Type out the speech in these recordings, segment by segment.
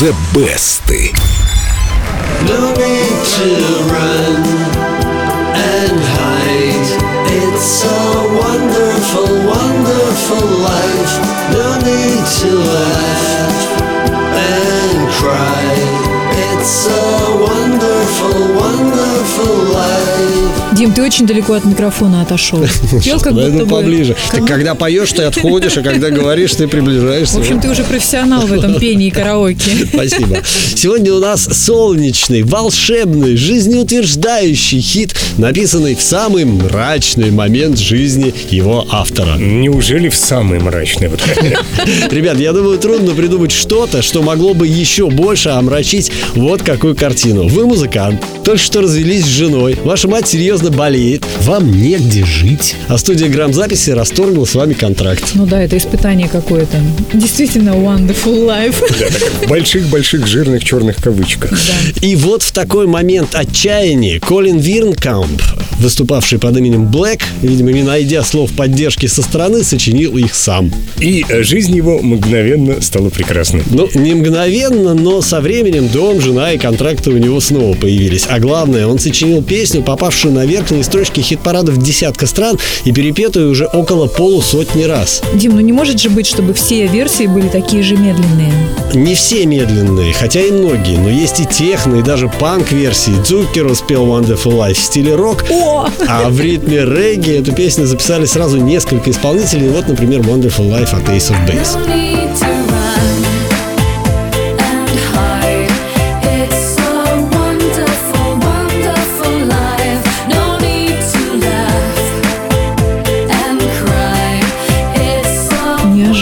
The Best. No need to run and hide. It's a Дим, ты очень далеко от микрофона отошел. Пел как будто бы- поближе. Ты когда поешь, ты отходишь, а когда говоришь, ты приближаешься. В общем, ты уже профессионал в этом пении и караоке. Спасибо. Сегодня у нас солнечный, волшебный, жизнеутверждающий хит, написанный в самый мрачный момент жизни его автора. Неужели в самый мрачный вот Ребят, я думаю, трудно придумать что-то, что могло бы еще больше омрачить вот какую картину. Вы музыкант, только что развелись с женой, ваша мать серьезно болеет, вам негде жить, а студия грамзаписи расторгла с вами контракт. Ну да, это испытание какое-то. Действительно wonderful life. в больших-больших жирных черных кавычках? И вот в такой момент отчаяния Колин Вирнкамп, выступавший под именем Блэк, видимо, не найдя слов поддержки со стороны, сочинил их сам. И э, жизнь его мгновенно стала прекрасной. Ну, не мгновенно, но со временем дом, жена и контракты у него снова появились. А главное, он сочинил песню, попавшую на верхние строчки хит-парадов десятка стран и перепетую уже около полусотни раз. Дим, ну не может же быть, чтобы все версии были такие же медленные. Не все медленные, хотя и многие, но есть и техно, и даже панк-версии. Цукеру спел Wonderful Life в стиле рок, О! а в ритме регги эту песню записали сразу несколько исполнителей. Вот, например, Wonderful Life от Ace of Base.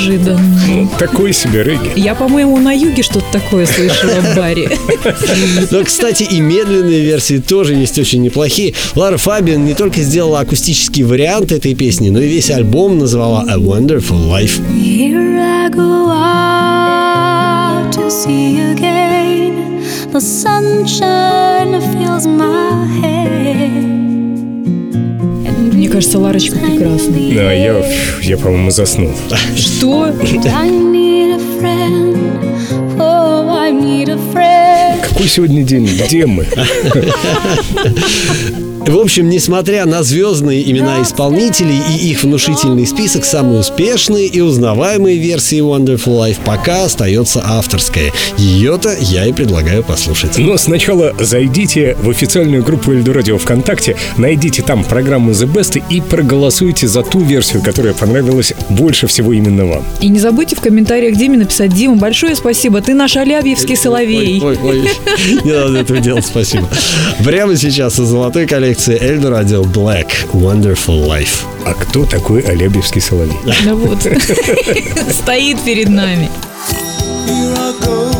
Неожиданно. Ну, такой себе регги. Я, по-моему, на юге что-то такое слышала в баре. Но, кстати, и медленные версии тоже есть очень неплохие. Лара Фабиан не только сделала акустический вариант этой песни, но и весь альбом назвала A Wonderful Life. Here I go out to see again. The sunshine fills my head. Мне кажется, Ларочка прекрасная. Да, я, я по-моему, заснул. Что? Какой сегодня день? Где мы? В общем, несмотря на звездные имена исполнителей и их внушительный список, самые успешные и узнаваемые версии Wonderful Life пока остается авторская. Ее-то я и предлагаю послушать. Но сначала зайдите в официальную группу Эльдорадио ВКонтакте, найдите там программу The Best и проголосуйте за ту версию, которая понравилась больше всего именно вам. И не забудьте в комментариях Диме написать Дима, большое спасибо, ты наш Алябьевский соловей. Ой, ой, ой. Не надо этого делать, спасибо. Прямо сейчас из золотой коллекции Эльдо Радио Black Wonderful Life. А кто такой Алябьевский соловей? Да вот. Стоит перед нами. Here I go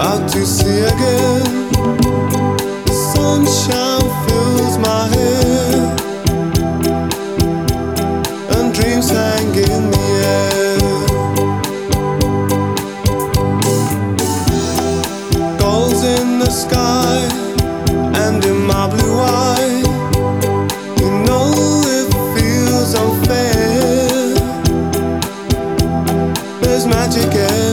out to sea again. The sunshine fills my head, and dreams hang in the air. Gulls in the sky and in magic